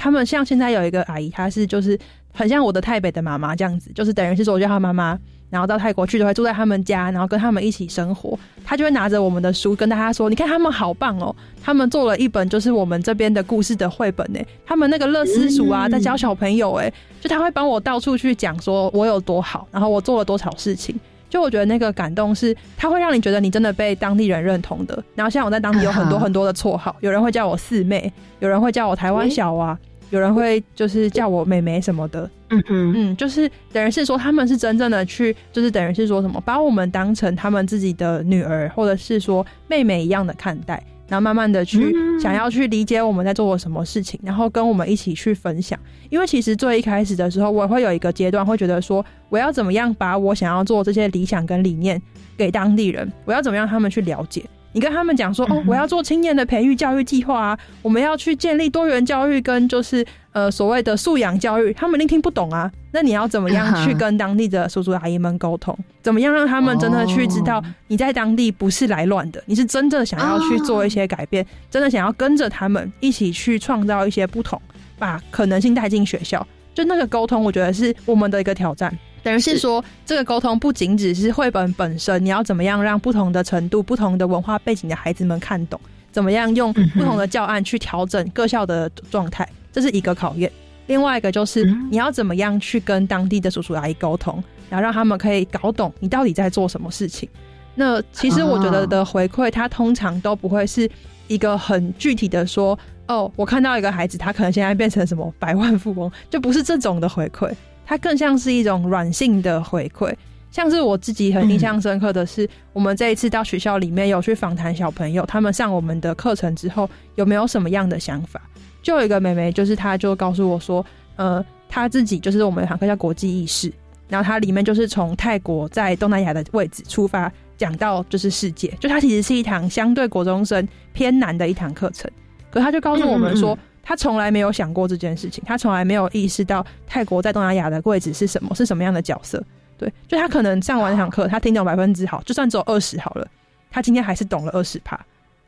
他们像现在有一个阿姨，她是就是很像我的台北的妈妈这样子，就是等于是说我叫她妈妈，然后到泰国去就会住在他们家，然后跟他们一起生活。她就会拿着我们的书跟大家说：“你看他们好棒哦，他们做了一本就是我们这边的故事的绘本呢。他们那个乐思鼠啊，在教小朋友哎，就他会帮我到处去讲说我有多好，然后我做了多少事情。就我觉得那个感动是，他会让你觉得你真的被当地人认同的。然后像我在当地有很多很多的绰号，有人会叫我四妹，有人会叫我台湾小娃。有人会就是叫我妹妹什么的，嗯嗯嗯，就是等于是说他们是真正的去，就是等于是说什么把我们当成他们自己的女儿或者是说妹妹一样的看待，然后慢慢的去想要去理解我们在做什么事情，然后跟我们一起去分享。因为其实最一开始的时候，我会有一个阶段会觉得说，我要怎么样把我想要做这些理想跟理念给当地人，我要怎么样他们去了解。你跟他们讲说哦，我要做青年的培育教育计划啊，我们要去建立多元教育跟就是呃所谓的素养教育，他们一定听不懂啊。那你要怎么样去跟当地的叔叔阿姨们沟通？怎么样让他们真的去知道你在当地不是来乱的，你是真的想要去做一些改变，真的想要跟着他们一起去创造一些不同，把可能性带进学校。就那个沟通，我觉得是我们的一个挑战。等于是说，这个沟通不仅只是绘本本身，你要怎么样让不同的程度、不同的文化背景的孩子们看懂？怎么样用不同的教案去调整各校的状态？这是一个考验。另外一个就是你要怎么样去跟当地的叔叔阿姨沟通，然后让他们可以搞懂你到底在做什么事情。那其实我觉得的回馈，它通常都不会是一个很具体的说，哦，我看到一个孩子，他可能现在变成什么百万富翁，就不是这种的回馈。它更像是一种软性的回馈，像是我自己很印象深刻的是，我们这一次到学校里面有去访谈小朋友，他们上我们的课程之后有没有什么样的想法？就有一个妹妹，就是她就告诉我说，呃，她自己就是我们有堂课叫国际意识，然后它里面就是从泰国在东南亚的位置出发，讲到就是世界，就它其实是一堂相对国中生偏难的一堂课程，可她就告诉我们说。他从来没有想过这件事情，他从来没有意识到泰国在东南亚的位置是什么，是什么样的角色。对，就他可能上完那堂课，他听懂百分之好，就算只有二十好了，他今天还是懂了二十趴。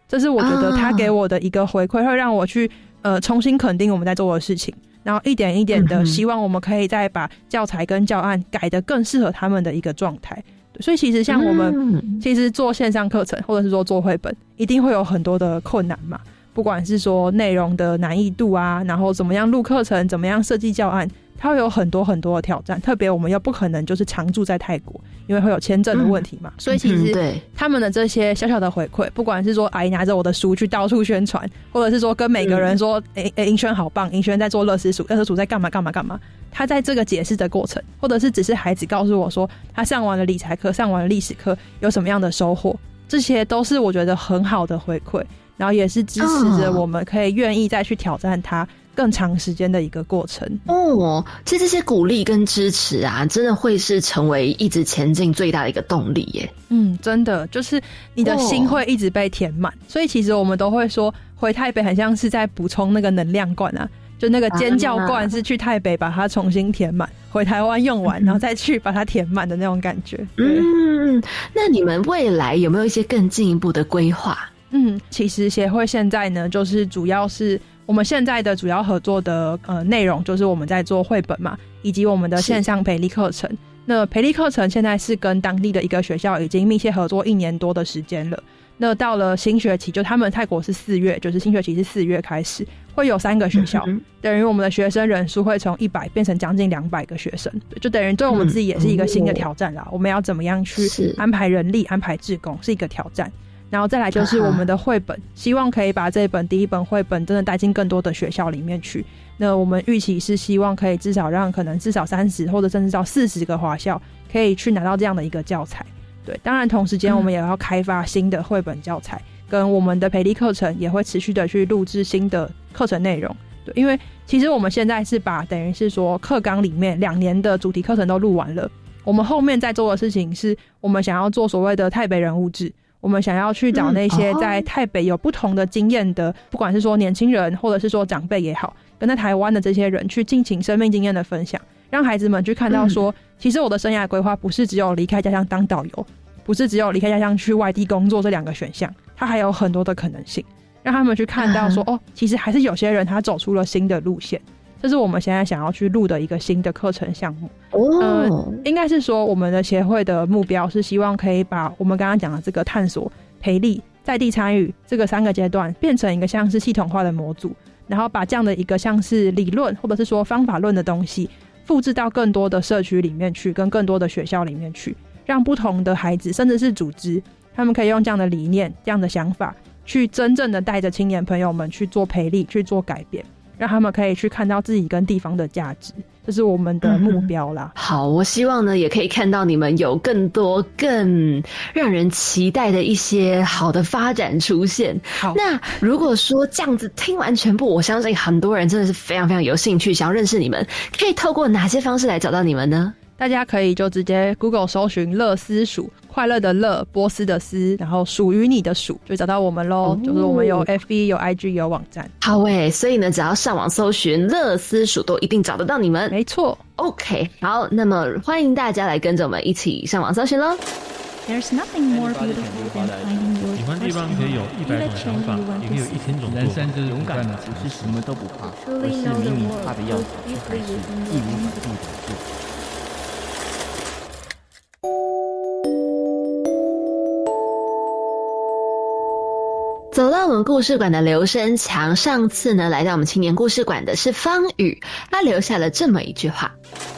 这是我觉得他给我的一个回馈，会让我去呃重新肯定我们在做的事情，然后一点一点的希望我们可以再把教材跟教案改得更适合他们的一个状态。所以其实像我们其实做线上课程或者是说做绘本，一定会有很多的困难嘛，不管是说内容的难易度啊，然后怎么样录课程，怎么样设计教案。它会有很多很多的挑战，特别我们又不可能就是常住在泰国，因为会有签证的问题嘛。所以其实他们的这些小小的回馈，不管是说阿姨拿着我的书去到处宣传，或者是说跟每个人说，哎哎，银轩好棒，银轩在做乐思鼠，乐思鼠在干嘛干嘛干嘛。他在这个解释的过程，或者是只是孩子告诉我说，他上完了理财课，上完了历史课，有什么样的收获，这些都是我觉得很好的回馈，然后也是支持着我们可以愿意再去挑战它。更长时间的一个过程哦，其实这些鼓励跟支持啊，真的会是成为一直前进最大的一个动力耶。嗯，真的就是你的心会一直被填满，所以其实我们都会说，回台北很像是在补充那个能量罐啊，就那个尖叫罐是去台北把它重新填满，回台湾用完，然后再去把它填满的那种感觉。嗯，那你们未来有没有一些更进一步的规划？嗯，其实协会现在呢，就是主要是。我们现在的主要合作的呃内容就是我们在做绘本嘛，以及我们的线上培力课程。那培力课程现在是跟当地的一个学校已经密切合作一年多的时间了。那到了新学期，就他们泰国是四月，就是新学期是四月开始，会有三个学校，等于我们的学生人数会从一百变成将近两百个学生，就等于对我们自己也是一个新的挑战啦。我们要怎么样去安排人力、安排志工，是一个挑战。然后再来就是我们的绘本，希望可以把这本第一本绘本真的带进更多的学校里面去。那我们预期是希望可以至少让可能至少三十或者甚至到四十个华校可以去拿到这样的一个教材。对，当然同时间我们也要开发新的绘本教材，跟我们的培力课程也会持续的去录制新的课程内容。对，因为其实我们现在是把等于是说课纲里面两年的主题课程都录完了，我们后面在做的事情是我们想要做所谓的台北人物志。我们想要去找那些在台北有不同的经验的，不管是说年轻人，或者是说长辈也好，跟在台湾的这些人去进行生命经验的分享，让孩子们去看到说，其实我的生涯规划不是只有离开家乡当导游，不是只有离开家乡去外地工作这两个选项，它还有很多的可能性，让他们去看到说，哦，其实还是有些人他走出了新的路线。这是我们现在想要去录的一个新的课程项目。哦，应该是说我们的协会的目标是希望可以把我们刚刚讲的这个探索、培力、在地参与这个三个阶段变成一个像是系统化的模组，然后把这样的一个像是理论或者是说方法论的东西复制到更多的社区里面去，跟更多的学校里面去，让不同的孩子甚至是组织，他们可以用这样的理念、这样的想法，去真正的带着青年朋友们去做培力、去做改变。让他们可以去看到自己跟地方的价值，这是我们的目标啦。好，我希望呢，也可以看到你们有更多更让人期待的一些好的发展出现。好，那如果说这样子听完全部，我相信很多人真的是非常非常有兴趣，想要认识你们，可以透过哪些方式来找到你们呢？大家可以就直接 Google 搜寻“乐思鼠”，快乐的乐，波斯的斯，然后属于你的鼠，就找到我们喽。就是我们有 FB、有 IG、有网站。好诶，所以呢，只要上网搜寻“乐思鼠”，都一定找得到你们。没错。OK，好，那么欢迎大家来跟着我们一起上网搜寻喽。There's nothing more beautiful than finding your 喜欢地方可以有一百种想法，也可以有一千种人生就是勇敢的，不是什么都不怕，而是明明怕的要死，却还是义无反顾的做。走到我们故事馆的刘生强，上次呢来到我们青年故事馆的是方宇，他留下了这么一句话：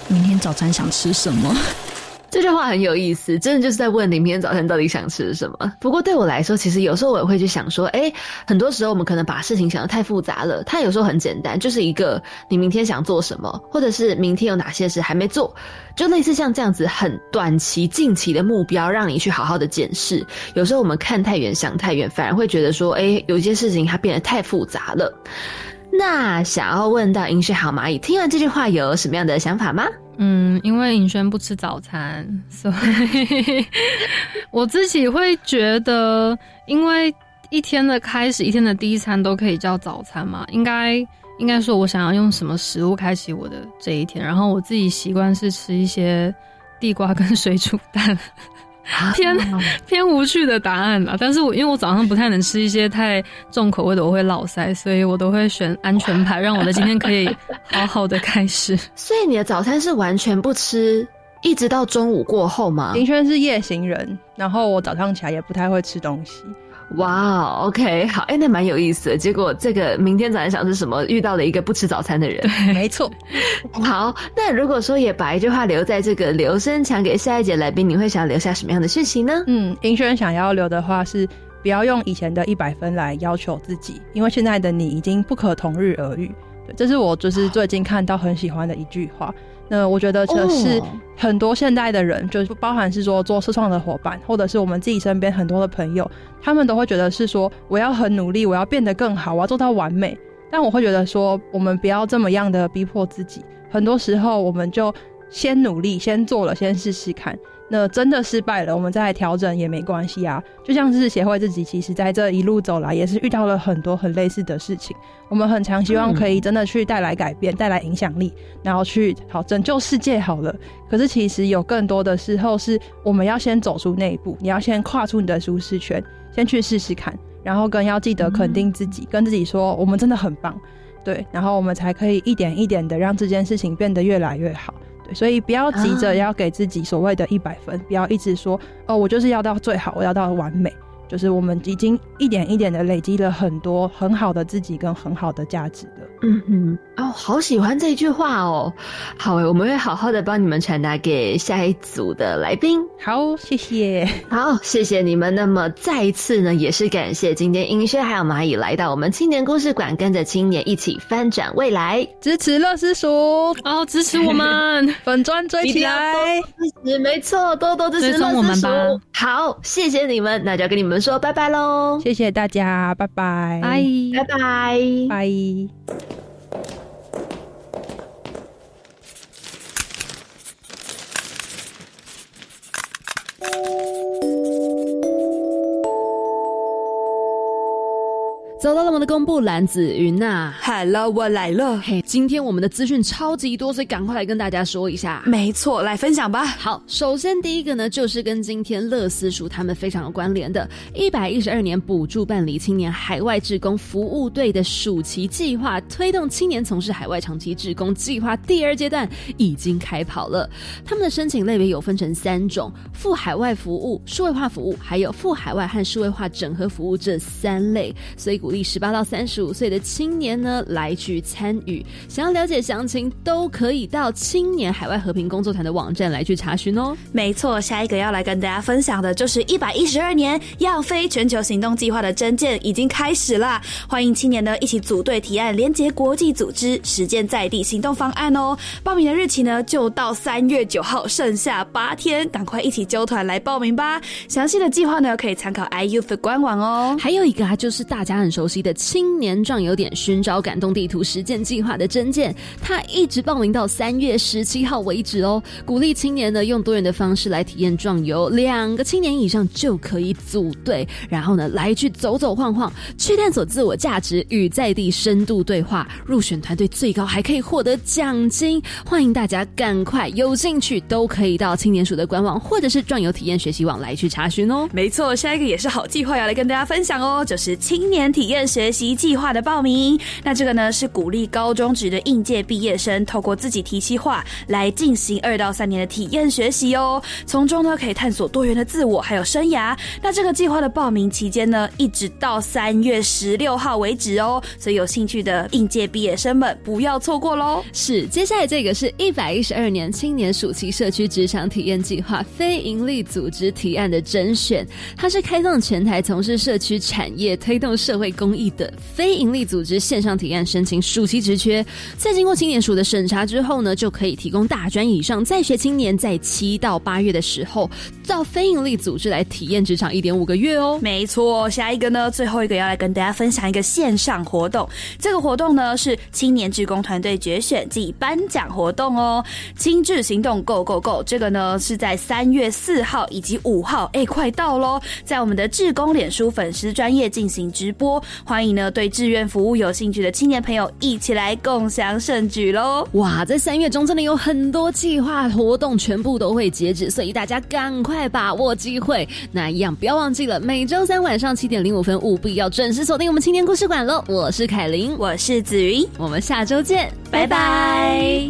明天早餐想吃什么？这句话很有意思，真的就是在问你明天早餐到底想吃什么。不过对我来说，其实有时候我也会去想说，哎，很多时候我们可能把事情想的太复杂了。它有时候很简单，就是一个你明天想做什么，或者是明天有哪些事还没做，就类似像这样子很短期、近期的目标，让你去好好的检视。有时候我们看太远、想太远，反而会觉得说，哎，有一些事情它变得太复杂了。那想要问到银雪好蚂蚁，听完这句话有什么样的想法吗？嗯，因为尹轩不吃早餐，所以 <laughs> 我自己会觉得，因为一天的开始，一天的第一餐都可以叫早餐嘛。应该应该说，我想要用什么食物开启我的这一天。然后我自己习惯是吃一些地瓜跟水煮蛋，偏偏无趣的答案啦。但是我因为我早上不太能吃一些太重口味的，我会落腮，所以我都会选安全牌，让我的今天可以好好的开始。<laughs> 所以你的早餐是完全不吃，一直到中午过后吗？林轩是夜行人，然后我早上起来也不太会吃东西。哇，OK，好，哎，那蛮有意思的。结果这个明天早上想是什么？遇到了一个不吃早餐的人。对，<laughs> 没错。好，那如果说也把一句话留在这个留声墙给下一节来宾，你会想留下什么样的讯息呢？嗯，林轩想要留的话是不要用以前的一百分来要求自己，因为现在的你已经不可同日而语。对，这是我就是最近看到很喜欢的一句话。那我觉得这是很多现代的人，就是包含是说做社创的伙伴，或者是我们自己身边很多的朋友，他们都会觉得是说我要很努力，我要变得更好，我要做到完美。但我会觉得说，我们不要这么样的逼迫自己。很多时候，我们就先努力，先做了，先试试看。那真的失败了，我们再来调整也没关系啊。就像是协会自己，其实在这一路走来，也是遇到了很多很类似的事情。我们很常希望可以真的去带来改变，带来影响力，然后去好拯救世界好了。可是其实有更多的时候，是我们要先走出那一步，你要先跨出你的舒适圈，先去试试看，然后更要记得肯定自己，跟自己说我们真的很棒，对，然后我们才可以一点一点的让这件事情变得越来越好。所以不要急着要给自己所谓的一百分，不要一直说哦，我就是要到最好，我要到完美。就是我们已经一点一点的累积了很多很好的自己跟很好的价值的。哦，好喜欢这句话哦。好诶，我们会好好的帮你们传达给下一组的来宾。好，谢谢。好，谢谢你们。那么再一次呢，也是感谢今天英轩还有蚂蚁来到我们青年故事馆，跟着青年一起翻转未来，支持乐师叔哦，支持我们 <laughs> 粉砖追起来，支持没错，多多支持乐师叔。好，谢谢你们，那就要跟你们。说拜拜喽！谢谢大家，拜拜，拜拜拜拜。走到了我们的公布蓝，子云呐，Hello，我来了。嘿，今天我们的资讯超级多，所以赶快来跟大家说一下。没错，来分享吧。好，首先第一个呢，就是跟今天乐思署他们非常有关联的，一百一十二年补助办理青年海外志工服务队的暑期计划，推动青年从事海外长期志工计划第二阶段已经开跑了。他们的申请类别有分成三种：赴海外服务、数位化服务，还有赴海外和数位化整合服务这三类。所以。鼓励十八到三十五岁的青年呢来去参与，想要了解详情都可以到青年海外和平工作团的网站来去查询哦。没错，下一个要来跟大家分享的就是一百一十二年要非全球行动计划的征件已经开始啦！欢迎青年呢一起组队提案，连接国际组织，实践在地行动方案哦。报名的日期呢就到三月九号，剩下八天，赶快一起揪团来报名吧！详细的计划呢可以参考 iU 的官网哦。还有一个啊，就是大家很。熟悉的青年壮游点寻找感动地图实践计划的真件，他一直报名到三月十七号为止哦。鼓励青年呢用多元的方式来体验壮游，两个青年以上就可以组队，然后呢来去走走晃晃，去探索自我价值，与在地深度对话。入选团队最高还可以获得奖金，欢迎大家赶快有兴趣都可以到青年署的官网或者是壮游体验学习网来去查询哦。没错，下一个也是好计划要来跟大家分享哦，就是青年体。体验学习计划的报名，那这个呢是鼓励高中职的应届毕业生透过自己提企划来进行二到三年的体验学习哦，从中呢可以探索多元的自我还有生涯。那这个计划的报名期间呢，一直到三月十六号为止哦，所以有兴趣的应届毕业生们不要错过喽。是，接下来这个是一百一十二年青年暑期社区职场体验计划非营利组织提案的甄选，它是开放全台从事社区产业推动社会。公益的非营利组织线上体验申请暑期职缺，在经过青年署的审查之后呢，就可以提供大专以上在学青年在七到八月的时候到非营利组织来体验职场一点五个月哦。没错，下一个呢，最后一个要来跟大家分享一个线上活动。这个活动呢是青年志工团队决选暨颁奖活动哦。亲智行动 Go Go Go，这个呢是在三月四号以及五号，哎，快到喽，在我们的志工脸书粉丝专业进行直播。欢迎呢，对志愿服务有兴趣的青年朋友一起来共享盛举喽！哇，在三月中真的有很多计划活动全部都会截止，所以大家赶快快把握机会。那一样不要忘记了，每周三晚上七点零五分，务必要准时锁定我们青年故事馆喽！我是凯琳，我是子云，我们下周见，拜拜。